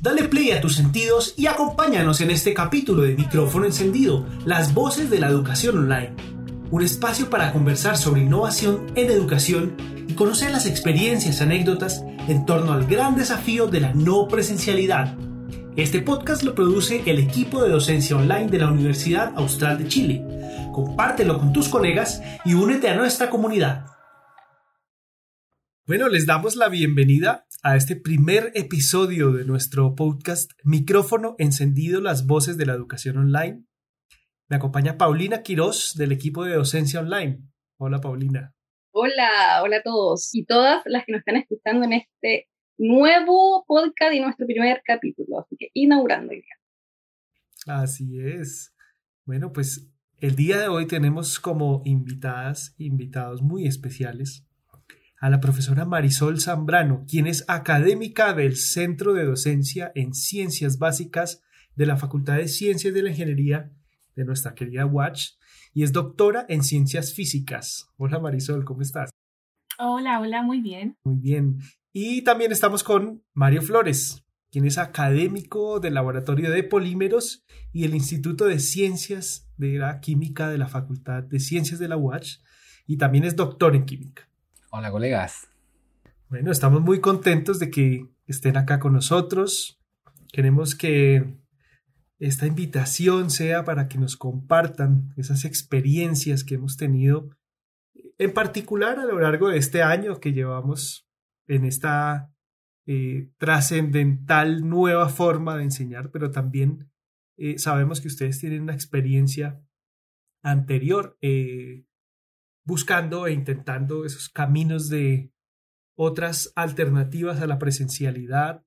Dale play a tus sentidos y acompáñanos en este capítulo de Micrófono Encendido, las voces de la educación online. Un espacio para conversar sobre innovación en educación y conocer las experiencias y anécdotas en torno al gran desafío de la no presencialidad. Este podcast lo produce el equipo de docencia online de la Universidad Austral de Chile. Compártelo con tus colegas y únete a nuestra comunidad. Bueno, les damos la bienvenida a este primer episodio de nuestro podcast Micrófono encendido, las voces de la educación online. Me acompaña Paulina Quirós del equipo de docencia online. Hola Paulina. Hola, hola a todos y todas las que nos están escuchando en este nuevo podcast y nuestro primer capítulo, así que inaugurando ya. Así es. Bueno, pues el día de hoy tenemos como invitadas, invitados muy especiales a la profesora Marisol Zambrano, quien es académica del Centro de Docencia en Ciencias Básicas de la Facultad de Ciencias de la Ingeniería de nuestra querida Watch y es doctora en Ciencias Físicas. Hola Marisol, ¿cómo estás? Hola, hola, muy bien. Muy bien. Y también estamos con Mario Flores, quien es académico del Laboratorio de Polímeros y el Instituto de Ciencias de la Química de la Facultad de Ciencias de la UACH y también es doctor en química. Hola, colegas. Bueno, estamos muy contentos de que estén acá con nosotros. Queremos que esta invitación sea para que nos compartan esas experiencias que hemos tenido, en particular a lo largo de este año que llevamos en esta eh, trascendental nueva forma de enseñar, pero también eh, sabemos que ustedes tienen una experiencia anterior eh, buscando e intentando esos caminos de otras alternativas a la presencialidad.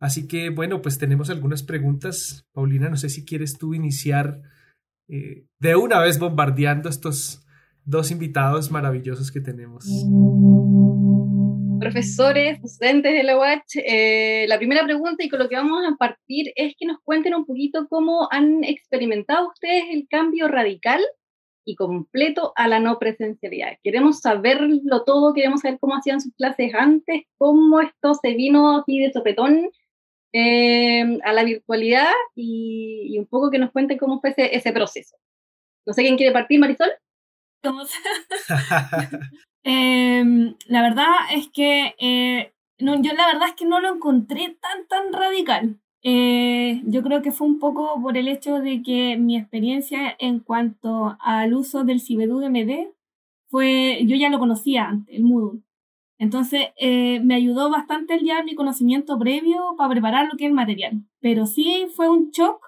Así que bueno, pues tenemos algunas preguntas. Paulina, no sé si quieres tú iniciar eh, de una vez bombardeando estos dos invitados maravillosos que tenemos. Profesores, docentes de la UACH, eh, la primera pregunta y con lo que vamos a partir es que nos cuenten un poquito cómo han experimentado ustedes el cambio radical y completo a la no presencialidad. Queremos saberlo todo, queremos saber cómo hacían sus clases antes, cómo esto se vino así de sopetón eh, a la virtualidad y, un poco que nos cuenten cómo fue ese, proceso. No sé quién quiere partir, Marisol. Em, la verdad es que eh, no, yo la verdad es que no lo encontré tan tan radical. Eh, yo creo que fue un poco por el hecho de que mi experiencia en cuanto al uso del Cibedu MD fue, yo ya lo conocía antes, el Moodle. Entonces, eh, me ayudó bastante el ya mi conocimiento previo para preparar lo que es el material. Pero sí fue un shock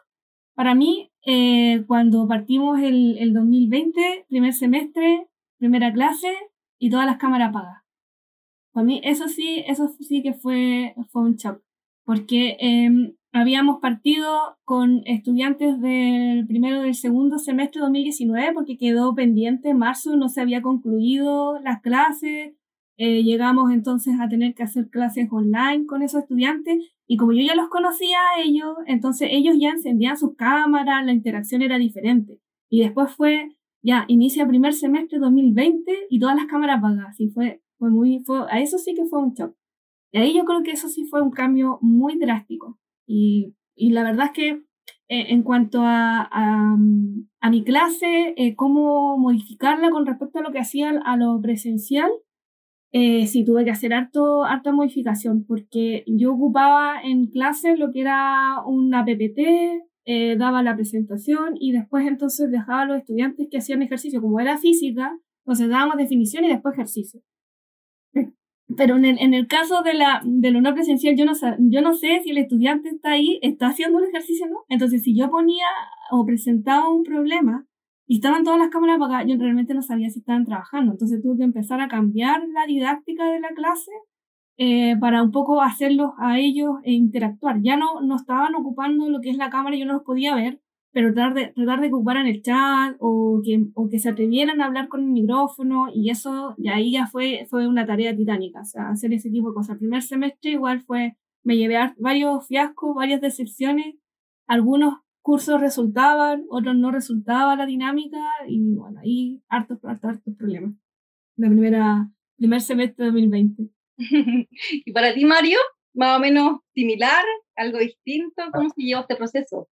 para mí eh, cuando partimos el, el 2020, primer semestre, primera clase y todas las cámaras apagadas. Para mí eso sí, eso sí que fue, fue un shock. Porque eh, habíamos partido con estudiantes del primero del segundo semestre de 2019 porque quedó pendiente en marzo, no se había concluido las clases. Eh, llegamos entonces a tener que hacer clases online con esos estudiantes y como yo ya los conocía a ellos, entonces ellos ya encendían sus cámaras, la interacción era diferente. Y después fue, ya, inicia primer semestre 2020 y todas las cámaras apagadas. Y fue, fue muy, fue, a eso sí que fue un shock. Y ahí yo creo que eso sí fue un cambio muy drástico. Y, y la verdad es que eh, en cuanto a, a, mi clase, eh, cómo modificarla con respecto a lo que hacían a lo presencial, eh, sí tuve que hacer harto, harta modificación, porque yo ocupaba en clase lo que era una PPT, eh, daba la presentación y después entonces dejaba a los estudiantes que hacían ejercicio, como era física, entonces dábamos definición y después ejercicio. Pero en el, en el caso de, la, de lo no presencial, yo no, yo no sé si el estudiante está ahí, está haciendo un ejercicio o no. Entonces, si yo ponía o presentaba un problema y estaban todas las cámaras apagadas, yo realmente no sabía si estaban trabajando. Entonces, tuve que empezar a cambiar la didáctica de la clase eh, para un poco hacerlos a ellos e interactuar. Ya no, no estaban ocupando lo que es la cámara, yo no los podía ver, pero tratar de, tratar de que ocuparan el chat o que, o que se atrevieran a hablar con el micrófono y eso, y ahí ya fue, fue una tarea titánica, o sea, hacer ese tipo de cosas. El primer semestre igual fue, me llevé a varios fiascos, varias decepciones, algunos cursos resultaban, otros no resultaba la dinámica y bueno, ahí hartos, hartos, hartos problemas. La primera, primer semestre de 2020. ¿Y para ti, Mario? Más o menos similar, ¿Algo distinto? ¿Cómo se llevó este proceso?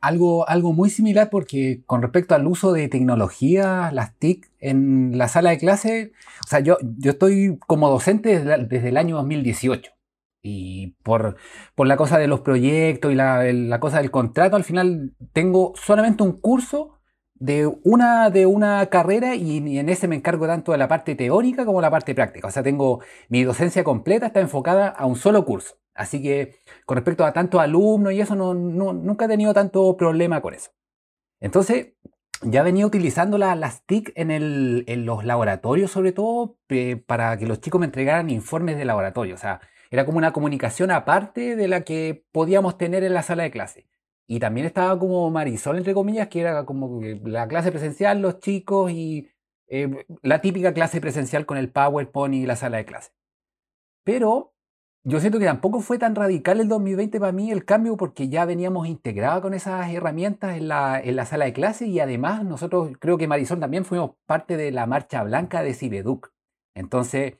Algo, algo muy similar porque con respecto al uso de tecnología, las TIC en la sala de clase, o sea, yo, yo estoy como docente desde, el año 2018 y por, por, la cosa de los proyectos y la, la, cosa del contrato, al final tengo solamente un curso de una, de una carrera y, en ese me encargo tanto de la parte teórica como la parte práctica. O sea, tengo mi docencia completa, está enfocada a un solo curso. Así que con respecto a tantos alumnos y eso, no, nunca he tenido tanto problema con eso. Entonces, ya venía utilizando las TIC en, los laboratorios, sobre todo, para que los chicos me entregaran informes de laboratorio. O sea, era como una comunicación aparte de la que podíamos tener en la sala de clase. Y también estaba como Marisol, entre comillas, que era como la clase presencial, los chicos y eh, la típica clase presencial con el PowerPoint y la sala de clase. Pero yo siento que tampoco fue tan radical el 2020 para mí el cambio porque ya veníamos integrados con esas herramientas en la, en la sala de clase y además nosotros, creo que Marisol también fuimos parte de la marcha blanca de Cibeduc. Entonces,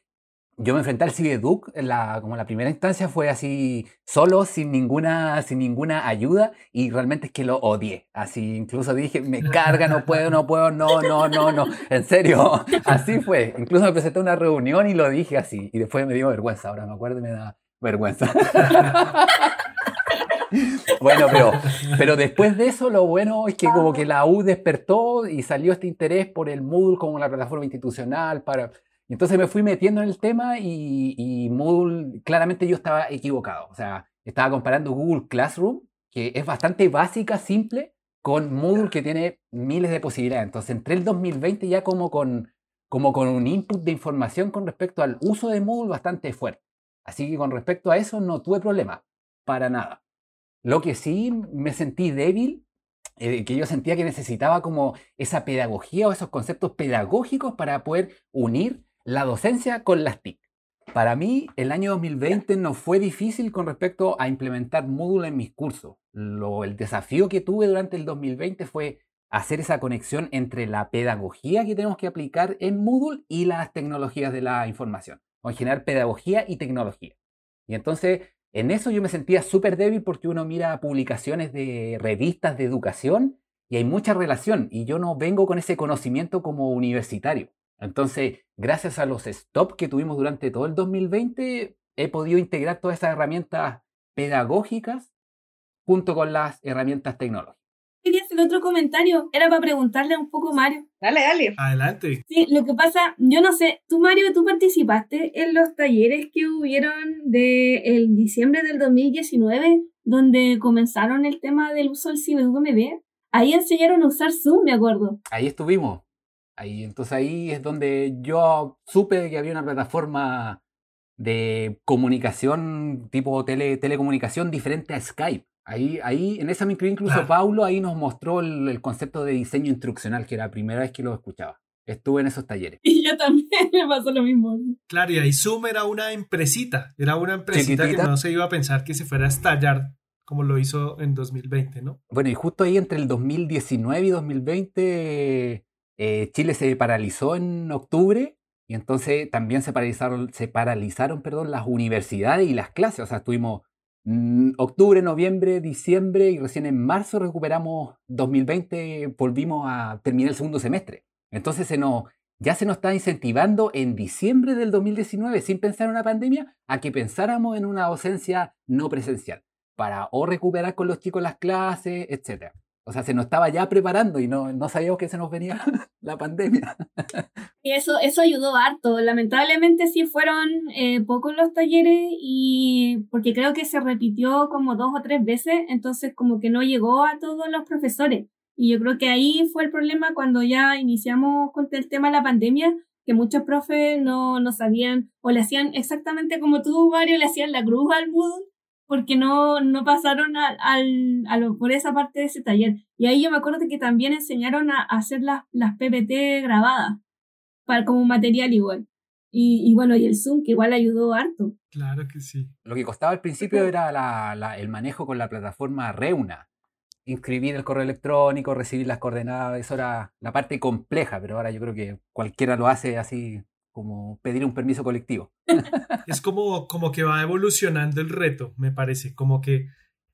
yo me enfrenté al Cibeduc, la, como la primera instancia fue así solo, sin ninguna, sin ninguna ayuda y realmente es que lo odié. Así incluso dije, me carga, no puedo, no puedo, no, no, no, no. En serio, así fue. Incluso me presenté a una reunión y lo dije así y después me dio vergüenza. Ahora me acuerdo y me da vergüenza. bueno, pero, pero después de eso lo bueno es que como que la U despertó y salió este interés por el Moodle como la plataforma institucional para y entonces me fui metiendo en el tema y, Moodle, claramente yo estaba equivocado. O sea, estaba comparando Google Classroom, que es bastante básica, simple, con Moodle que tiene miles de posibilidades. Entonces entré el 2020 ya como con, como con un input de información con respecto al uso de Moodle bastante fuerte. Así que con respecto a eso no tuve problema, para nada. Lo que sí me sentí débil, eh, que yo sentía que necesitaba como esa pedagogía o esos conceptos pedagógicos para poder unir la docencia con las TIC. Para mí, el año 2020 no fue difícil con respecto a implementar Moodle en mis cursos. Lo, el desafío que tuve durante el 2020 fue hacer esa conexión entre la pedagogía que tenemos que aplicar en Moodle y las tecnologías de la información, o en general pedagogía y tecnología. Y entonces, en eso yo me sentía súper débil porque uno mira publicaciones de revistas de educación y hay mucha relación y yo no vengo con ese conocimiento como universitario. Entonces, gracias a los stop que tuvimos durante todo el 2020, he podido integrar todas esas herramientas pedagógicas junto con las herramientas tecnológicas. Quería hacer otro comentario, era para preguntarle un poco a Mario. Dale, dale. Adelante. Sí, lo que pasa, yo no sé, tú Mario, tú participaste en los talleres que hubieron de el diciembre del 2019, donde comenzaron el tema del uso del CiberUMB. Ahí enseñaron a usar Zoom, me acuerdo. Ahí estuvimos. Ahí, entonces ahí es donde yo supe que había una plataforma de comunicación, tipo tele, telecomunicación diferente a Skype. Ahí, ahí, en esa me incluí incluso Paulo, ahí nos mostró el, concepto de diseño instruccional, que era la primera vez que lo escuchaba. Estuve en esos talleres. Y yo también me pasó lo mismo. Claro, y ahí Zoom era una empresita, era una empresita que no se iba a pensar que se fuera a estallar como lo hizo en 2020, ¿no? Bueno, y justo ahí entre el 2019 y 2020 eh, Chile se paralizó en octubre y entonces también se paralizaron, se paralizaron perdón, las universidades y las clases. O sea, estuvimos mm, octubre, noviembre, diciembre y recién en marzo recuperamos 2020, volvimos a terminar el segundo semestre. Entonces se nos, ya se nos está incentivando en diciembre del 2019, sin pensar en una pandemia, a que pensáramos en una docencia no presencial, para o recuperar con los chicos las clases, etc. O sea, se nos estaba ya preparando y no, no sabíamos que se nos venía la pandemia. Y eso, eso ayudó harto. Lamentablemente sí fueron eh, pocos los talleres y porque creo que se repitió como dos o tres veces, entonces como que no llegó a todos los profesores. Y yo creo que ahí fue el problema cuando ya iniciamos con el tema de la pandemia, que muchos profes no, no sabían o le hacían exactamente como tú, Mario, le hacían la cruz al Moodle porque no, no pasaron al, al, por esa parte de ese taller. Y ahí yo me acuerdo que también enseñaron a, hacer las, las PPT grabadas, para, como material igual. Y, y, bueno, y el Zoom, que igual ayudó harto. Claro que sí. Lo que costaba al principio era la, la, el manejo con la plataforma Reuna. Inscribir el correo electrónico, recibir las coordenadas, eso era la parte compleja, pero ahora yo creo que cualquiera lo hace así como pedir un permiso colectivo. Es como, como que va evolucionando el reto, me parece, como que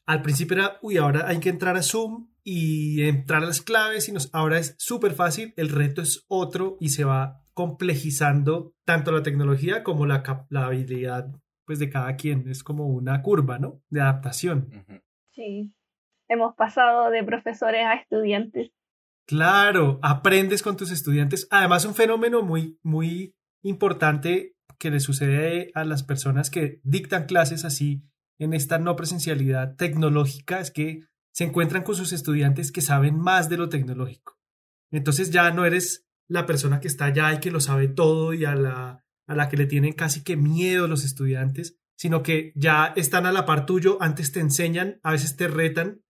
al principio era, uy, ahora hay que entrar a Zoom y entrar a las claves y nos, ahora es súper fácil, el reto es otro y se va complejizando tanto la tecnología como la, la habilidad pues de cada quien, es como una curva, ¿no? De adaptación. Sí, hemos pasado de profesores a estudiantes. Claro, aprendes con tus estudiantes. Además, un fenómeno muy, muy importante que le sucede a las personas que dictan clases así en esta no presencialidad tecnológica es que se encuentran con sus estudiantes que saben más de lo tecnológico. Entonces ya no eres la persona que está allá y que lo sabe todo y a la, a la que le tienen casi que miedo los estudiantes, sino que ya están a la par tuyo, antes te enseñan, a veces te retan.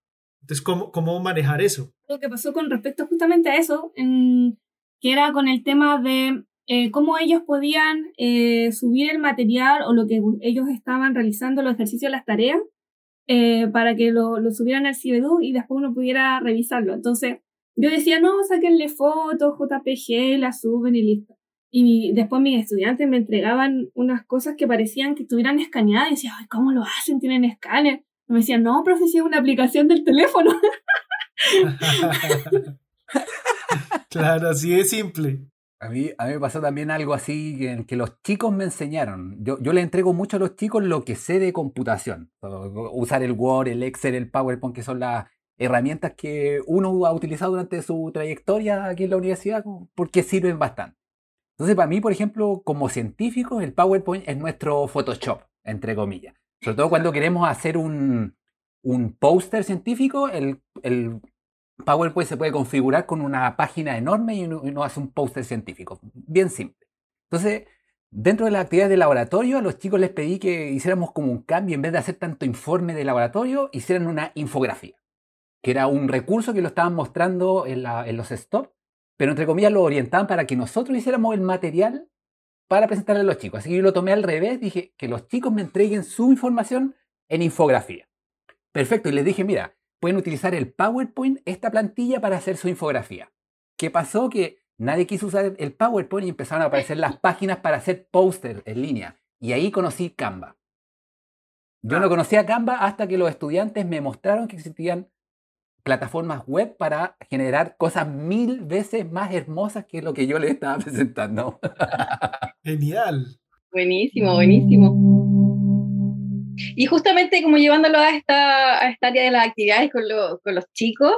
Entonces, ¿cómo, cómo manejar eso? Lo que pasó con respecto justamente a eso, que era con el tema de eh, cómo ellos podían eh, subir el material o lo que ellos estaban realizando, los ejercicios, las tareas, eh, para que lo, lo, subieran al CIBEDU y después uno pudiera revisarlo. Entonces, yo decía, no, sáquenle fotos, JPG, la suben y listo. Y después mis estudiantes me entregaban unas cosas que parecían que estuvieran escaneadas y decía, Ay, ¿cómo lo hacen? ¿Tienen escáner? Y me decían, no, profe, es una aplicación del teléfono. claro, así de simple. A mí, a mí me pasó también algo así que, que los chicos me enseñaron. Yo, yo le entrego mucho a los chicos lo que sé de computación. Usar el Word, el Excel, el PowerPoint, que son las herramientas que uno ha utilizado durante su trayectoria aquí en la universidad, porque sirven bastante. Entonces, para mí, por ejemplo, como científico, el PowerPoint es nuestro Photoshop, entre comillas. Sobre todo cuando queremos hacer un, un póster científico, el, el PowerPoint se puede configurar con una página enorme y uno, hace un póster científico. Bien simple. Entonces, dentro de las actividades de laboratorio, a los chicos les pedí que hiciéramos como un cambio, en vez de hacer tanto informe de laboratorio, hicieran una infografía, que era un recurso que lo estaban mostrando en, los stop, pero entre comillas lo orientaban para que nosotros hiciéramos el material para presentarle a los chicos. Así que yo lo tomé al revés, dije que los chicos me entreguen su información en infografía. Perfecto, y les dije, mira, pueden utilizar el PowerPoint, esta plantilla, para hacer su infografía. ¿Qué pasó? Que nadie quiso usar el PowerPoint y empezaron a aparecer las páginas para hacer póster en línea. Y ahí conocí Canva. Yo no ah. conocía Canva hasta que los estudiantes me mostraron que existían plataformas web para generar cosas mil veces más hermosas que lo que yo les estaba presentando. Genial. Buenísimo, buenísimo. Y justamente como llevándolo a esta, a esta área de las actividades con, con los chicos,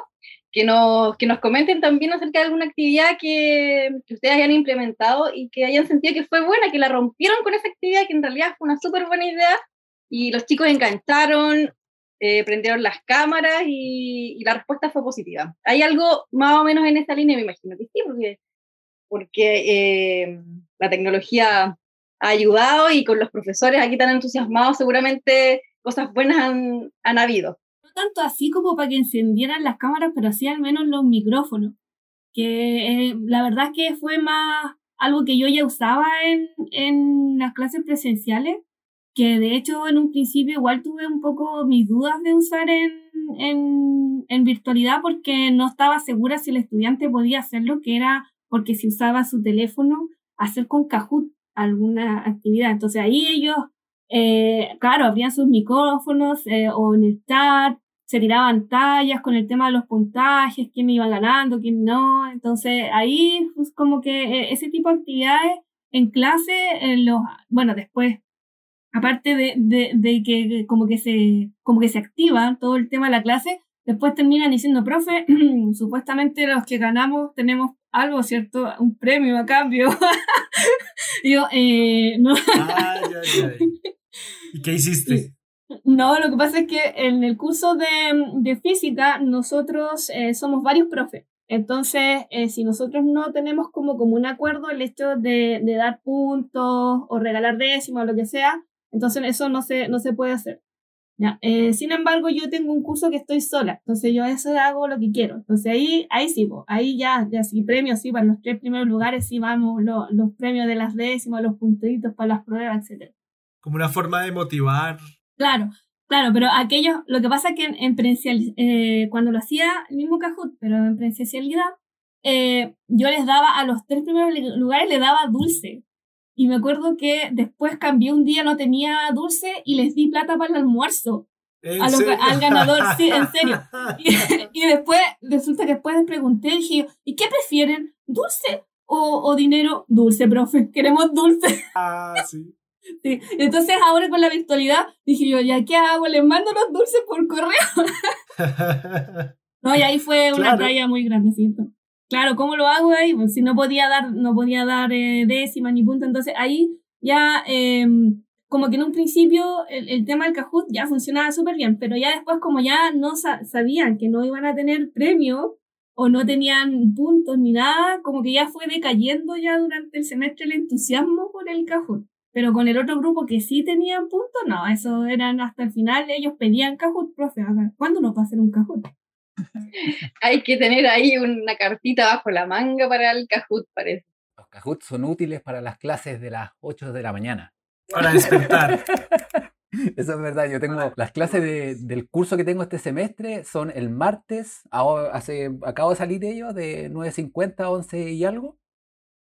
que nos, que nos comenten también acerca de alguna actividad que, que, ustedes hayan implementado y que hayan sentido que fue buena, que la rompieron con esa actividad, que en realidad fue una súper buena idea y los chicos engancharon, eh, prendieron las cámaras y, y, la respuesta fue positiva. ¿Hay algo más o menos en esa línea? Me imagino que sí, porque, porque eh, la tecnología ha ayudado y con los profesores aquí tan entusiasmados seguramente cosas buenas han, han habido. No tanto así como para que encendieran las cámaras, pero sí al menos los micrófonos, que eh, la verdad que fue más algo que yo ya usaba en, en las clases presenciales, que de hecho en un principio igual tuve un poco mis dudas de usar en, en, en virtualidad porque no estaba segura si el estudiante podía hacerlo, que era porque si usaba su teléfono, hacer con Kahoot alguna actividad. Entonces ahí ellos, eh, claro, abrían sus micrófonos eh, o en el chat, se tiraban tallas con el tema de los puntajes, quién iba ganando, quién no. Entonces ahí pues, como que eh, ese tipo de actividades en clase, los, bueno, después, aparte de, de, de, que como que se, como que se activa todo el tema de la clase, después terminan diciendo, profe, supuestamente los que ganamos tenemos algo, ¿cierto? Un premio a cambio. yo, eh, no. ¿Y qué hiciste? No, lo que pasa es que en el curso de, de física nosotros eh, somos varios profes. Entonces, eh, si nosotros no tenemos como, como un acuerdo el hecho de, de dar puntos o regalar décimas o lo que sea, entonces eso no se, no se puede hacer. ¿Ya? Eh, sin embargo, yo tengo un curso que estoy sola, entonces yo eso hago lo que quiero. Entonces ahí, ahí sí, ahí ya, ya sí, premios, sí, para los tres primeros lugares sí vamos, los premios de las décimas, los puntitos para las pruebas, etc. Como una forma de motivar. Claro, claro, pero aquellos, lo que pasa es que en, en eh, cuando lo hacía el mismo Kahoot, pero en presencialidad, eh, yo les daba a los tres primeros lugares, le daba dulce. Y me acuerdo que después cambié un día, no tenía dulce y les di plata para el almuerzo. al ganador, sí, en serio. Y, después, resulta que después les pregunté, dije, ¿y qué prefieren? ¿Dulce o, o, dinero? Dulce, profe, queremos dulce. Ah, sí. sí. Entonces ahora con la virtualidad, dije yo, ¿ya qué hago? Les mando los dulces por correo. no, y ahí fue una talla muy grandecita. Claro, ¿cómo lo hago ahí? Pues si no podía dar, no podía dar eh, décima ni punto, entonces ahí ya em, como que en un principio el, tema del Kahoot ya funcionaba súper bien, pero ya después como ya no sabían que no iban a tener premio o no tenían puntos ni nada, como que ya fue decayendo ya durante el semestre el entusiasmo por el Kahoot. Pero con el otro grupo que sí tenían puntos, no, eso eran hasta el final, ellos pedían Kahoot, profe, ¿cuándo nos va a hacer un Kahoot? Hay que tener ahí una cartita bajo la manga para el Kahoot, parece. Los Kahoot son útiles para las clases de las 8 de la mañana. Para despertar. Eso es verdad, yo tengo las clases del curso que tengo este semestre son el martes, hace, acabo de salir de ellos, de 9.50 a 11 y algo,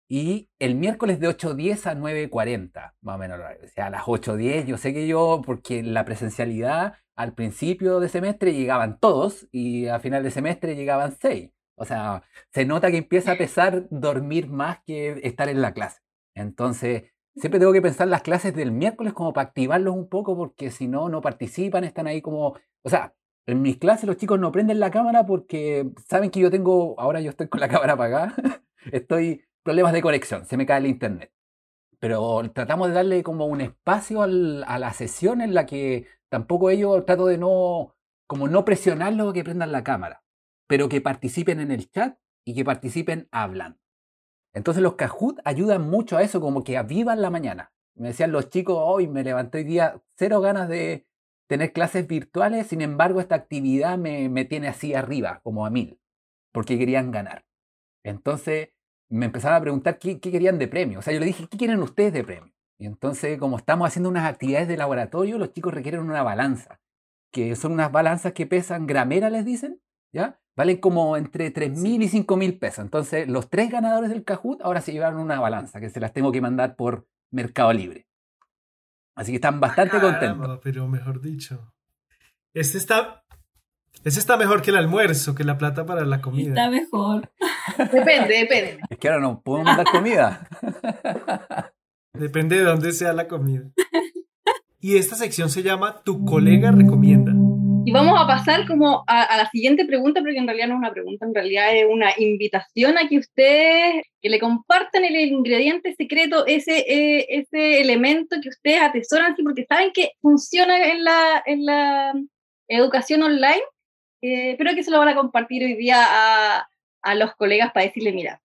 y el miércoles de 8.10 a 9.40, más o menos. O sea, a las 8.10, yo sé que yo, porque la presencialidad al principio de semestre llegaban todos y a final de semestre llegaban seis. O sea, se nota que empieza a pesar dormir más que estar en la clase. Entonces, siempre tengo que pensar las clases del miércoles como para activarlos un poco porque si no, no participan, están ahí como... O sea, en mis clases los chicos no prenden la cámara porque saben que yo tengo, ahora yo estoy con la cámara apagada, estoy problemas de conexión, se me cae el internet. Pero tratamos de darle como un espacio a la sesión en la que Tampoco ellos trato de no, como no presionarlos que prendan la cámara, pero que participen en el chat y que participen hablando. Entonces los Kahoot ayudan mucho a eso, como que avivan la mañana. Me decían los chicos, hoy me levanté hoy día, cero ganas de tener clases virtuales, sin embargo esta actividad me, me tiene así arriba, como a mil, porque querían ganar. Entonces me empezaron a preguntar qué, qué, querían de premio. O sea, yo le dije, ¿qué quieren ustedes de premio? Y entonces, como estamos haciendo unas actividades de laboratorio, los chicos requieren una balanza, que son unas balanzas que pesan gramera, les dicen, ¿ya? Valen como entre 3.000 y 5.000 pesos. Entonces, los tres ganadores del Kahoot ahora se llevaron una balanza, que se las tengo que mandar por Mercado Libre. Así que están bastante contentos. Pero mejor dicho, este está, este está mejor que el almuerzo, que la plata para la comida. Está mejor. depende, depende. Es que ahora no podemos mandar comida. Depende de dónde sea la comida. Y esta sección se llama Tu colega recomienda. Y vamos a pasar como a, la siguiente pregunta, porque en realidad no es una pregunta, en realidad es una invitación a que ustedes que le compartan el ingrediente secreto, ese, eh, ese elemento que ustedes atesoran, porque saben que funciona en la, en la educación online, eh, pero que se lo van a compartir hoy día a, a los colegas para decirle, mira,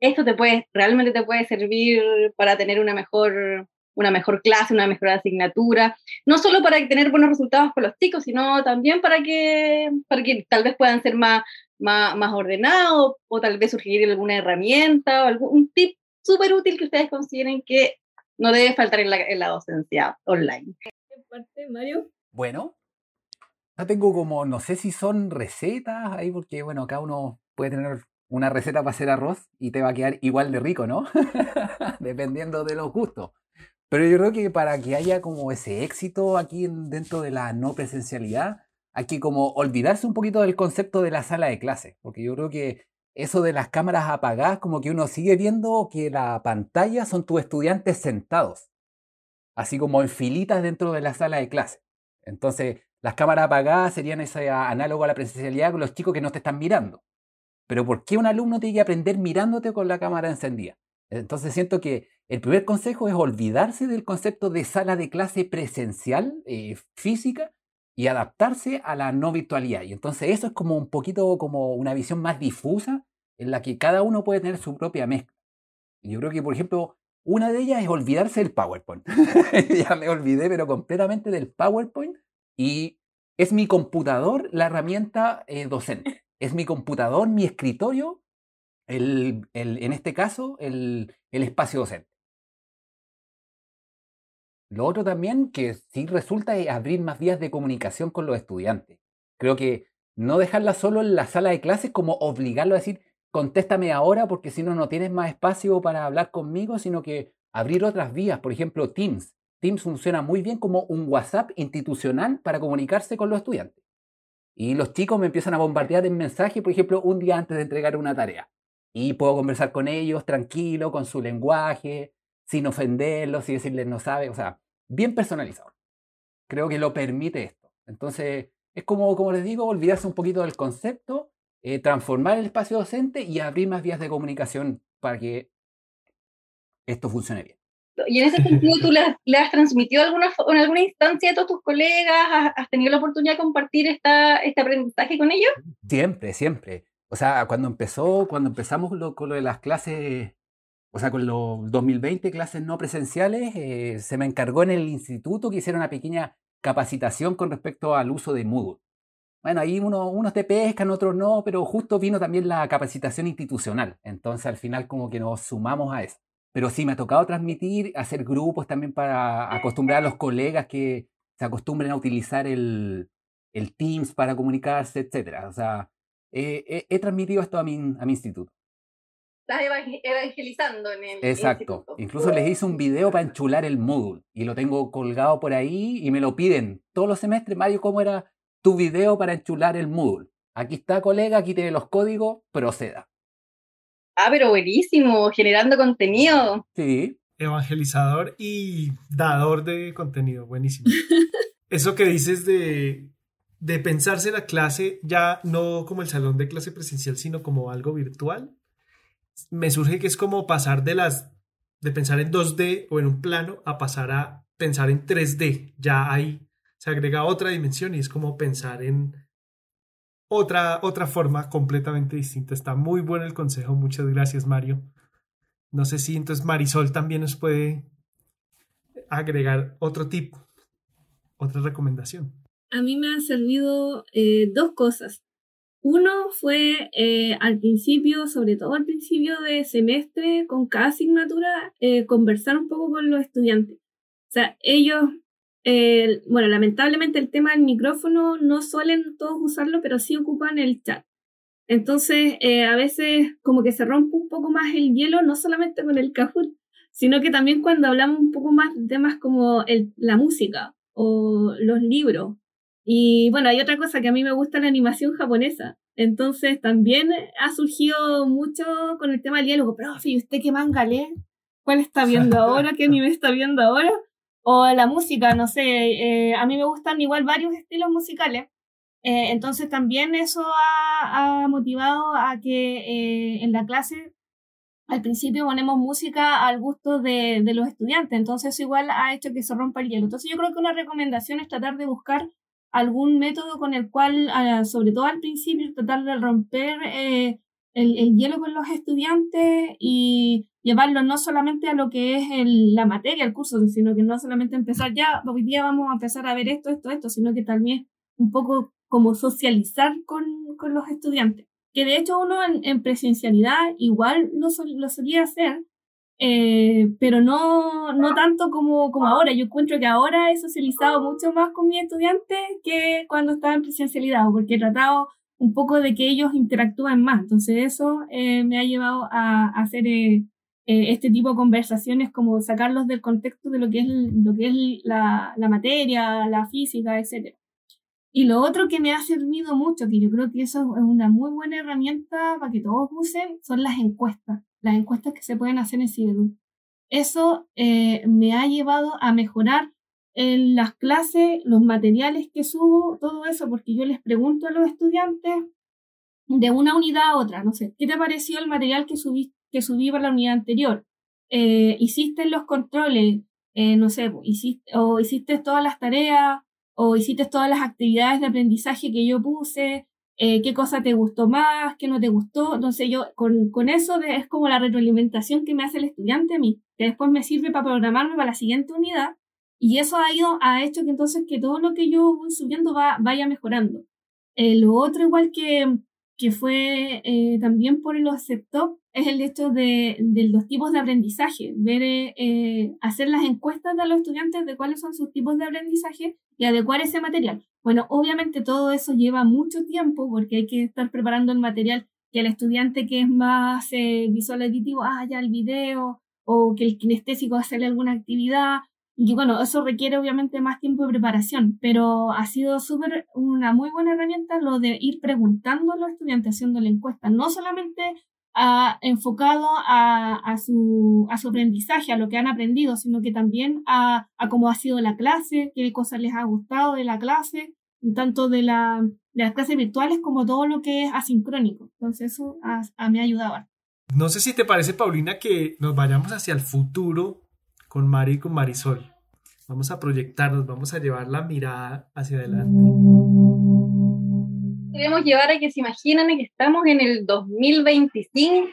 esto te puede, realmente te puede servir para tener una mejor, una mejor clase, una mejor asignatura, no solo para tener buenos resultados con los chicos, sino también para que, para que tal vez puedan ser más, más, más ordenados o tal vez surgir alguna herramienta o algún tip súper útil que ustedes consideren que no debe faltar en la, en la docencia online. parte, Mario? Bueno, ya tengo como, no sé si son recetas ahí, porque bueno, cada uno puede tener una receta para hacer arroz y te va a quedar igual de rico, ¿no? Dependiendo de los gustos. Pero yo creo que para que haya como ese éxito aquí dentro de la no presencialidad, hay que como olvidarse un poquito del concepto de la sala de clase, porque yo creo que eso de las cámaras apagadas, como que uno sigue viendo que la pantalla son tus estudiantes sentados, así como en filitas dentro de la sala de clase. Entonces, las cámaras apagadas serían ese análogo a la presencialidad con los chicos que no te están mirando. Pero ¿por qué un alumno tiene que aprender mirándote con la cámara encendida? Entonces siento que el primer consejo es olvidarse del concepto de sala de clase presencial, eh, física, y adaptarse a la no virtualidad. Y entonces eso es como un poquito como una visión más difusa en la que cada uno puede tener su propia mezcla. Yo creo que, por ejemplo, una de ellas es olvidarse del PowerPoint. ya me olvidé, pero completamente del PowerPoint. Y es mi computador la herramienta eh, docente es mi computador, mi escritorio, el, en este caso, el, espacio docente. Lo otro también que sí resulta es abrir más vías de comunicación con los estudiantes. Creo que no dejarla solo en la sala de clases como obligarlo a decir, contéstame ahora porque si no, no tienes más espacio para hablar conmigo, sino que abrir otras vías, por ejemplo, Teams. Teams funciona muy bien como un WhatsApp institucional para comunicarse con los estudiantes. Y los chicos me empiezan a bombardear en mensaje, por ejemplo, un día antes de entregar una tarea. Y puedo conversar con ellos tranquilo, con su lenguaje, sin ofenderlos y decirles no sabe, o sea, bien personalizado. Creo que lo permite esto. Entonces, es como, como les digo, olvidarse un poquito del concepto, eh, transformar el espacio docente y abrir más vías de comunicación para que esto funcione bien. Y en ese sentido, ¿tú le, has transmitido alguna, en alguna instancia a todos tus colegas? ¿Has, tenido la oportunidad de compartir esta, este aprendizaje con ellos? Siempre, siempre. O sea, cuando empezó, cuando empezamos con lo de las clases, o sea, con los 2020 clases no presenciales, eh, se me encargó en el instituto que hiciera una pequeña capacitación con respecto al uso de Moodle. Bueno, ahí uno, unos te pescan, otros no, pero justo vino también la capacitación institucional. Entonces al final como que nos sumamos a eso. Pero sí, me ha tocado transmitir, hacer grupos también para acostumbrar a los colegas que se acostumbren a utilizar el, el Teams para comunicarse, etc. O sea, he transmitido esto a mi, a mi instituto. Estás evangelizando en el Exacto. Incluso les hice un video para enchular el Moodle y lo tengo colgado por ahí y me lo piden todos los semestres. Mario, ¿cómo era tu video para enchular el Moodle? Aquí está, colega, aquí tiene los códigos, proceda. Ah, pero buenísimo, generando contenido. Sí. Evangelizador y dador de contenido, buenísimo. Eso que dices de, de pensarse la clase ya no como el salón de clase presencial, sino como algo virtual, me surge que es como pasar de las de pensar en 2D o en un plano a pasar a pensar en 3D. Ya ahí se agrega otra dimensión y es como pensar en otra, otra forma completamente distinta. Está muy bueno el consejo. Muchas gracias, Mario. No sé si entonces Marisol también nos puede agregar otro tip, otra recomendación. A mí me han servido eh, dos cosas. Uno fue eh, al principio, sobre todo al principio de semestre, con cada asignatura, eh, conversar un poco con los estudiantes. O sea, ellos bueno, lamentablemente el tema del micrófono no suelen todos usarlo, pero sí ocupan el chat. Entonces, eh, a veces como que se rompe un poco más el hielo, no solamente con el Kahoot, sino que también cuando hablamos un poco más de temas como el, la música o los libros. Y bueno, hay otra cosa que a mí me gusta la animación japonesa. Entonces también ha surgido mucho con el tema del diálogo. Profe, ¿y usted qué manga lee? ¿Cuál está viendo ahora? ¿Qué anime está viendo ahora? O la música, no sé, eh, a mí me gustan igual varios estilos musicales. Eh, entonces también eso ha, motivado a que eh, en la clase al principio ponemos música al gusto de, los estudiantes, entonces eso igual ha hecho que se rompa el hielo. Entonces yo creo que una recomendación es tratar de buscar algún método con el cual, ah, sobre todo al principio, tratar de romper el, el, hielo con los estudiantes y llevarlo no solamente a lo que es la materia, el curso, sino que no solamente empezar ya, hoy día vamos a empezar a ver esto, esto, esto, sino que también un poco como socializar con, con los estudiantes. Que de hecho uno en, presencialidad igual lo, lo solía hacer, eh, pero no, no tanto como, como ahora. Yo encuentro que ahora he socializado mucho más con mis estudiantes que cuando estaba en presencialidad, porque he tratado un poco de que ellos interactúen más. Entonces eso eh, me ha llevado a, hacer eh, eh, este tipo de conversaciones como sacarlos del contexto de lo que es, lo que es la, materia, la física, etc. Y lo otro que me ha servido mucho, que yo creo que eso es una muy buena herramienta para que todos usen, son las encuestas, las encuestas que se pueden hacer en Cibedu. Eso me ha llevado a mejorar en las clases, los materiales que subo, todo eso, porque yo les pregunto a los estudiantes de una unidad a otra, no sé, ¿qué te pareció el material que subiste? que subí para la unidad anterior. Eh, hiciste los controles, eh, no sé, hiciste, o hiciste todas las tareas, o hiciste todas las actividades de aprendizaje que yo puse, eh, qué cosa te gustó más, qué no te gustó. Entonces yo con eso es como la retroalimentación que me hace el estudiante a mí, que después me sirve para programarme para la siguiente unidad. Y eso ha ido, ha hecho que entonces que todo lo que yo voy subiendo va, vaya mejorando. lo otro igual que, que fue también por los setup es el hecho de, los tipos de aprendizaje, ver, eh, hacer las encuestas de los estudiantes de cuáles son sus tipos de aprendizaje y adecuar ese material. Bueno, obviamente todo eso lleva mucho tiempo porque hay que estar preparando el material que el estudiante que es más eh, visual editivo, ah, el video, o que el kinestésico hacerle alguna actividad. Y bueno, eso requiere obviamente más tiempo de preparación, pero ha sido súper una muy buena herramienta lo de ir preguntando a los estudiantes, haciendo la encuesta, no solamente enfocado a, su, a su aprendizaje, a lo que han aprendido, sino que también a, a cómo ha sido la clase, qué cosas les ha gustado de la clase, tanto de, la, de las clases virtuales como todo lo que es asincrónico. Entonces eso a, mí ha ayudado. No sé si te parece, Paulina, que nos vayamos hacia el futuro con Mari y con Marisol. Vamos a proyectarnos, vamos a llevar la mirada hacia adelante queremos llevar a que se imaginen que estamos en el 2025.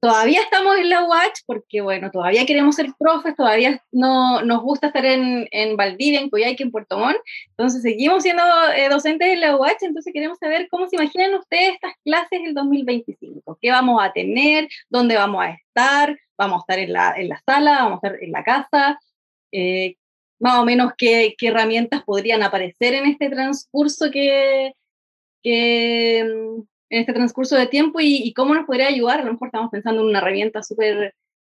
Todavía estamos en la Watch porque, bueno, todavía queremos ser profes, todavía no, nos gusta estar en, en Valdivia, en Coyhaique, en Puerto Montt. Entonces, seguimos siendo eh, docentes en la Watch, entonces queremos saber cómo se imaginan ustedes estas clases del 2025. ¿Qué vamos a tener? ¿Dónde vamos a estar? ¿Vamos a estar en la, en la sala? ¿Vamos a estar en la casa? Eh, más o menos qué, qué, herramientas podrían aparecer en este transcurso que, que en este transcurso de tiempo y, cómo nos podría ayudar. A lo mejor estamos pensando en una herramienta súper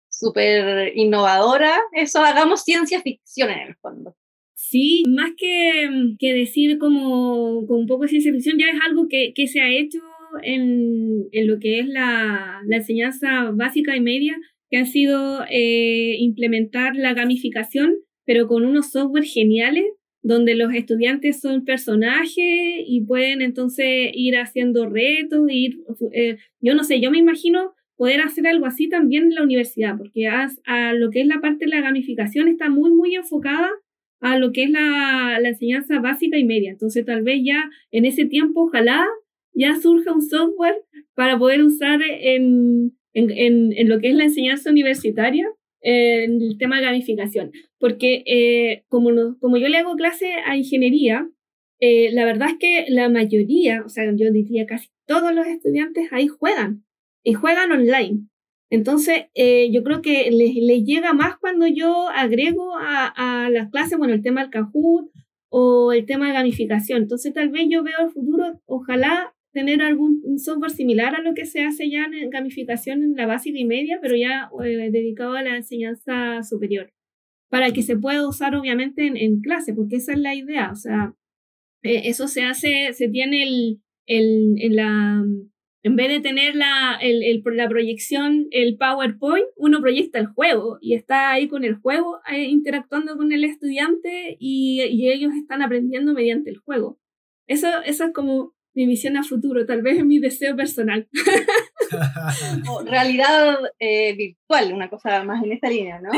súper innovadora. Eso, hagamos ciencia ficción en el fondo. Sí, más que, que decir como, como, un poco de ciencia ficción, ya es algo que, que se ha hecho en, en, lo que es la, la, enseñanza básica y media, que ha sido eh, implementar la gamificación, pero con unos software geniales donde los estudiantes son personajes y pueden entonces ir haciendo retos, ir, eh, yo no sé, yo me imagino poder hacer algo así también en la universidad, porque a, lo que es la parte de la gamificación está muy, muy enfocada a lo que es la, la, enseñanza básica y media. Entonces tal vez ya en ese tiempo, ojalá ya surja un software para poder usar en, en, en, en lo que es la enseñanza universitaria en el tema de gamificación, porque eh, como, como yo le hago clase a ingeniería, eh, la verdad es que la mayoría, o sea, yo diría casi todos los estudiantes ahí juegan y juegan online. Entonces, eh, yo creo que les, les, llega más cuando yo agrego a, a las clases, bueno, el tema del Kahoot o el tema de gamificación. Entonces, tal vez yo veo el futuro, ojalá tener algún software similar a lo que se hace ya en gamificación en la básica y media, pero ya eh, dedicado a la enseñanza superior, para que se pueda usar obviamente en, clase, porque esa es la idea, o sea, eh, eso se hace, se tiene el, el, en la, en vez de tener la, el, el, la proyección, el PowerPoint, uno proyecta el juego y está ahí con el juego, eh, interactuando con el estudiante y, y, ellos están aprendiendo mediante el juego. Eso, eso es como mi misión a futuro, tal vez es mi deseo personal. realidad eh, virtual, una cosa más en esta línea, ¿no?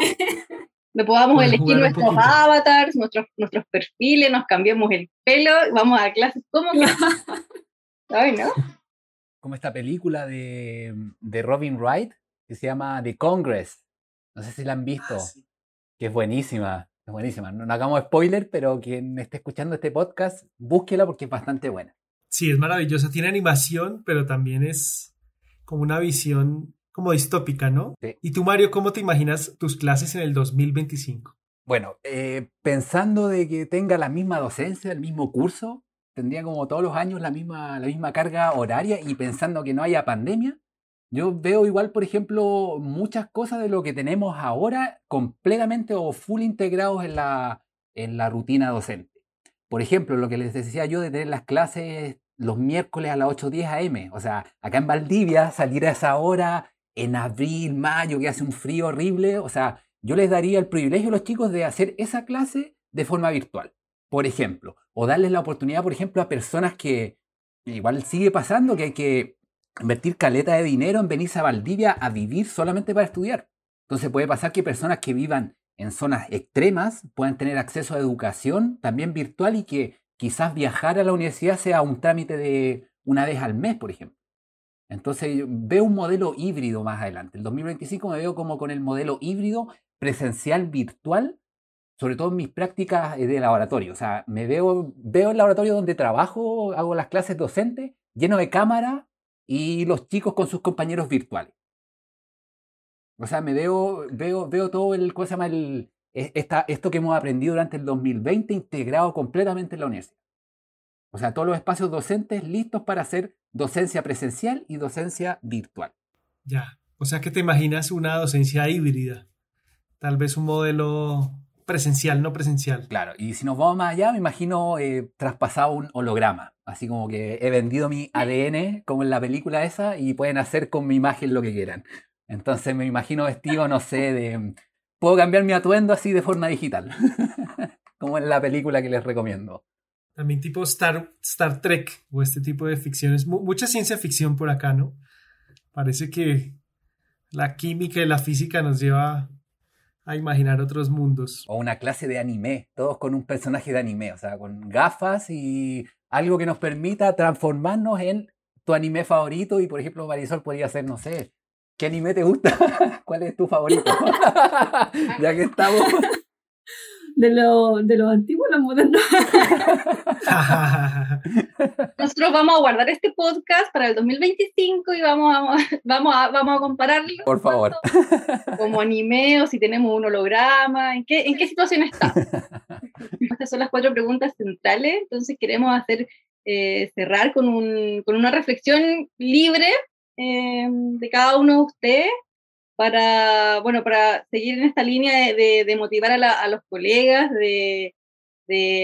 No podamos elegir nuestros avatars, nuestros, nuestros perfiles, nos cambiamos el pelo, vamos a clases como ¿Sabes, no? Como esta película de, de, Robin Wright que se llama The Congress. No sé si la han visto. Ah, que es buenísima. Es buenísima. No, no hagamos spoiler, pero quien esté escuchando este podcast, búsquela porque es bastante buena. Sí, es maravillosa. Tiene animación, pero también es como una visión como distópica, ¿no? ¿Y tú, Mario, cómo te imaginas tus clases en el 2025? Bueno, eh, pensando de que tenga la misma docencia, el mismo curso, tendría como todos los años la misma, la misma carga horaria y pensando que no haya pandemia, yo veo igual, por ejemplo, muchas cosas de lo que tenemos ahora completamente o full integrados en la, en la rutina docente. Por ejemplo, lo que les decía yo de tener las clases los miércoles a las 8.10 am. O sea, acá en Valdivia, salir a esa hora, en abril, mayo, que hace un frío horrible. O sea, yo les daría el privilegio a los chicos de hacer esa clase de forma virtual, por ejemplo. O darles la oportunidad, por ejemplo, a personas que igual sigue pasando que hay que invertir caleta de dinero en venirse a Valdivia a vivir solamente para estudiar. Entonces puede pasar que personas que vivan en zonas extremas puedan tener acceso a educación también virtual y que quizás viajar a la universidad sea un trámite de una vez al mes, por ejemplo. Entonces veo un modelo híbrido más adelante. El 2025 me veo como con el modelo híbrido presencial virtual, sobre todo en mis prácticas de laboratorio. O sea, me veo, veo el laboratorio donde trabajo, hago las clases docentes, lleno de cámara y los chicos con sus compañeros virtuales. O sea, me veo, veo, veo todo el, ¿cómo se llama? El, esto que hemos aprendido durante el 2020 integrado completamente en la universidad. O sea, todos los espacios docentes listos para hacer docencia presencial y docencia virtual. Ya, O sea que te imaginas una docencia híbrida, tal vez un modelo presencial, no presencial. Claro, y si nos vamos más allá, me imagino eh, traspasado un holograma, así como que he vendido mi ADN, como en la película esa, y pueden hacer con mi imagen lo que quieran. Entonces me imagino vestido, no sé, de... Puedo cambiar mi atuendo así de forma digital, como en la película que les recomiendo. También tipo Star, Star Trek o este tipo de ficciones. mucha ciencia ficción por acá, ¿no? Parece que la química y la física nos lleva a imaginar otros mundos. O una clase de anime, todos con un personaje de anime, o sea, con gafas y algo que nos permita transformarnos en tu anime favorito y por ejemplo Marisol podría ser, no sé, ¿qué anime te gusta? ¿Cuál es tu favorito? ya que estamos de lo, de los antiguos los modernos. Nosotros vamos a guardar este podcast para el 2025 y vamos a, vamos a, vamos a compararlo. Por favor. Como anime o si tenemos un holograma, ¿en qué, en qué situación está? Estas son las cuatro preguntas centrales, entonces queremos hacer eh, cerrar con, un, con, una reflexión libre eh, de cada uno de ustedes para, bueno, para seguir en esta línea de, motivar a, los colegas, de,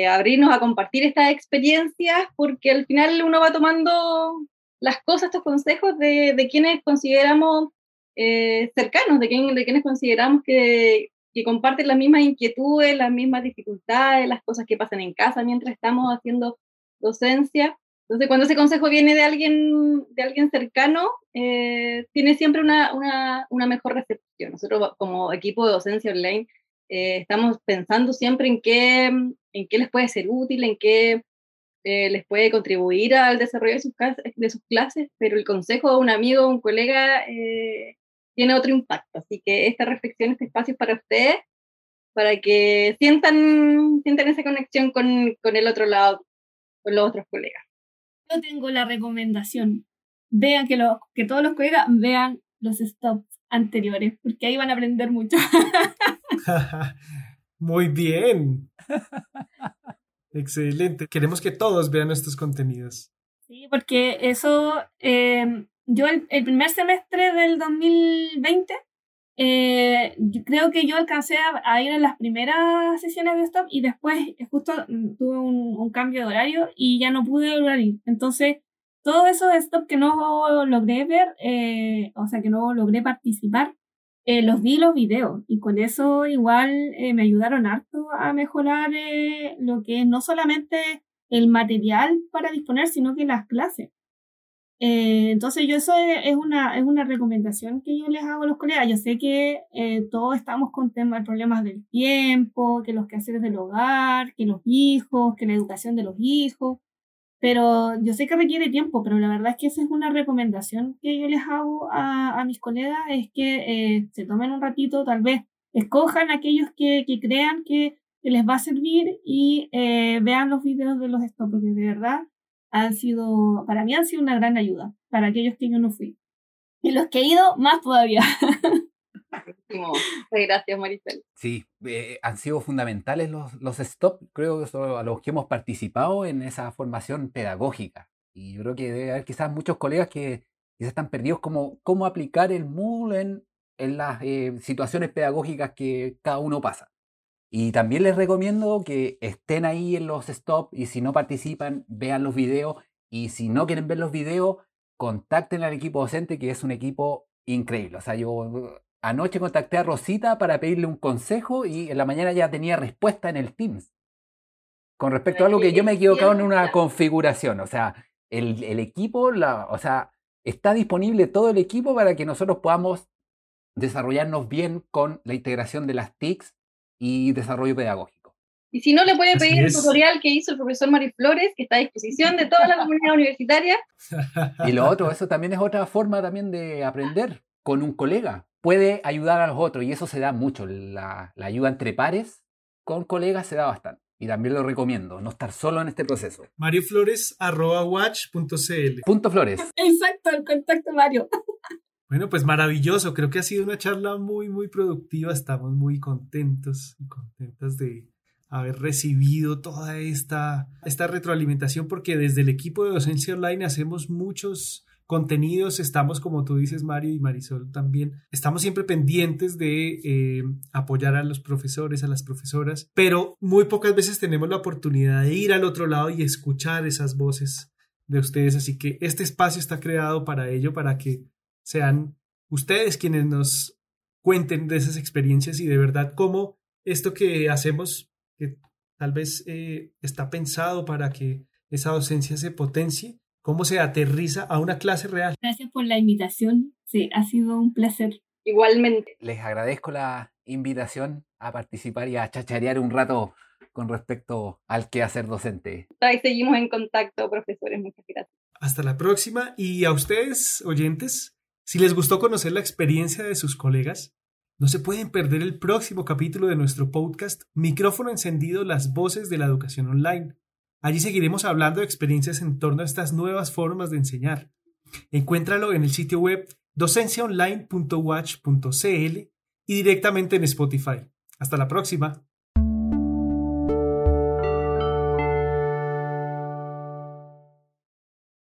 abrirnos a compartir estas experiencias, porque al final uno va tomando las cosas, estos consejos de, quienes consideramos eh, cercanos, de, de quienes consideramos que, que comparten las mismas inquietudes, las mismas dificultades, las cosas que pasan en casa mientras estamos haciendo docencia. Entonces, cuando ese consejo viene de alguien, de alguien cercano, eh, tiene siempre una, una, una, mejor recepción. Nosotros como equipo de docencia online eh, estamos pensando siempre en qué, en qué les puede ser útil, en qué eh, les puede contribuir al desarrollo de sus, de sus clases, pero el consejo de un amigo, un colega, tiene otro impacto. Así que esta reflexión, este espacio es para ustedes, para que sientan, sientan esa conexión con, con el otro lado, con los otros colegas yo tengo la recomendación. Vean que, lo, que todos los colegas vean los stops anteriores, porque ahí van a aprender mucho. Muy bien. Excelente. Queremos que todos vean estos contenidos. Sí, porque eso, eh, yo el, el, primer semestre del 2020 eh, creo que yo alcancé a, ir en las primeras sesiones de stop y después eh, justo mm, tuve un, cambio de horario y ya no pude volver ir. Entonces, todo eso de stop que no logré ver, eh, o sea, que no logré participar, los vi los videos y con eso igual me ayudaron harto a mejorar lo que es no solamente el material para disponer, sino que las clases. Eh, entonces yo eso es, una, es una recomendación que yo les hago a los colegas. Yo sé que eh, todos estamos con temas, problemas del tiempo, que los quehaceres del hogar, que los hijos, que la educación de los hijos, pero yo sé que requiere tiempo, pero la verdad es que esa es una recomendación que yo les hago a, a mis colegas, es que eh, se tomen un ratito, tal vez escojan aquellos que, que crean que, que, les va a servir y vean los videos de los stop, porque de verdad han sido, para mí han sido una gran ayuda, para aquellos que yo no fui. Y los que he ido, más todavía. Gracias, Maricel. Sí, eh, han sido fundamentales los, los stop, creo que son a los que hemos participado en esa formación pedagógica. Y yo creo que debe haber quizás muchos colegas que quizás están perdidos como cómo aplicar el Moodle en, en las eh, situaciones pedagógicas que cada uno pasa. Y también les recomiendo que estén ahí en los stop y si no participan, vean los videos. Y si no quieren ver los videos, contacten al equipo docente, que es un equipo increíble. O sea, yo anoche contacté a Rosita para pedirle un consejo y en la mañana ya tenía respuesta en el Teams. Con respecto a algo que yo me he equivocado en una configuración. O sea, el, el equipo, la, o sea, está disponible todo el equipo para que nosotros podamos desarrollarnos bien con la integración de las TICs y desarrollo pedagógico. Y si no, le puede pedir el tutorial que hizo el profesor Mari Flores, que está a disposición de toda la comunidad universitaria. Y lo otro, eso también es otra forma también de aprender con un colega. Puede ayudar a los otros y eso se da mucho. La, la ayuda entre pares con colegas se da bastante. Y también lo recomiendo, no estar solo en este proceso. marioflores.watch.cl Punto Flores. Exacto, el contacto Mario. Bueno, pues maravilloso. Creo que ha sido una charla muy, muy productiva. Estamos muy contentos y contentas de haber recibido toda esta, esta retroalimentación porque desde el equipo de docencia online hacemos muchos contenidos, estamos, como tú dices, Mario y Marisol también, estamos siempre pendientes de eh, apoyar a los profesores, a las profesoras, pero muy pocas veces tenemos la oportunidad de ir al otro lado y escuchar esas voces de ustedes. Así que este espacio está creado para ello, para que sean ustedes quienes nos cuenten de esas experiencias y de verdad cómo esto que hacemos, que tal vez eh, está pensado para que esa docencia se potencie, cómo se aterriza a una clase real. Gracias por la invitación. Sí, ha sido un placer. Igualmente. Les agradezco la invitación a participar y a chacharear un rato con respecto al quehacer docente. Ahí seguimos en contacto, profesores. Muchas gracias. Hasta la próxima y a ustedes, oyentes, si les gustó conocer la experiencia de sus colegas, no se pueden perder el próximo capítulo de nuestro podcast Micrófono encendido, las voces de la educación online. Allí seguiremos hablando de experiencias en torno a estas nuevas formas de enseñar. Encuéntralo en el sitio web docenciaonline.watch.cl y directamente en Spotify. Hasta la próxima.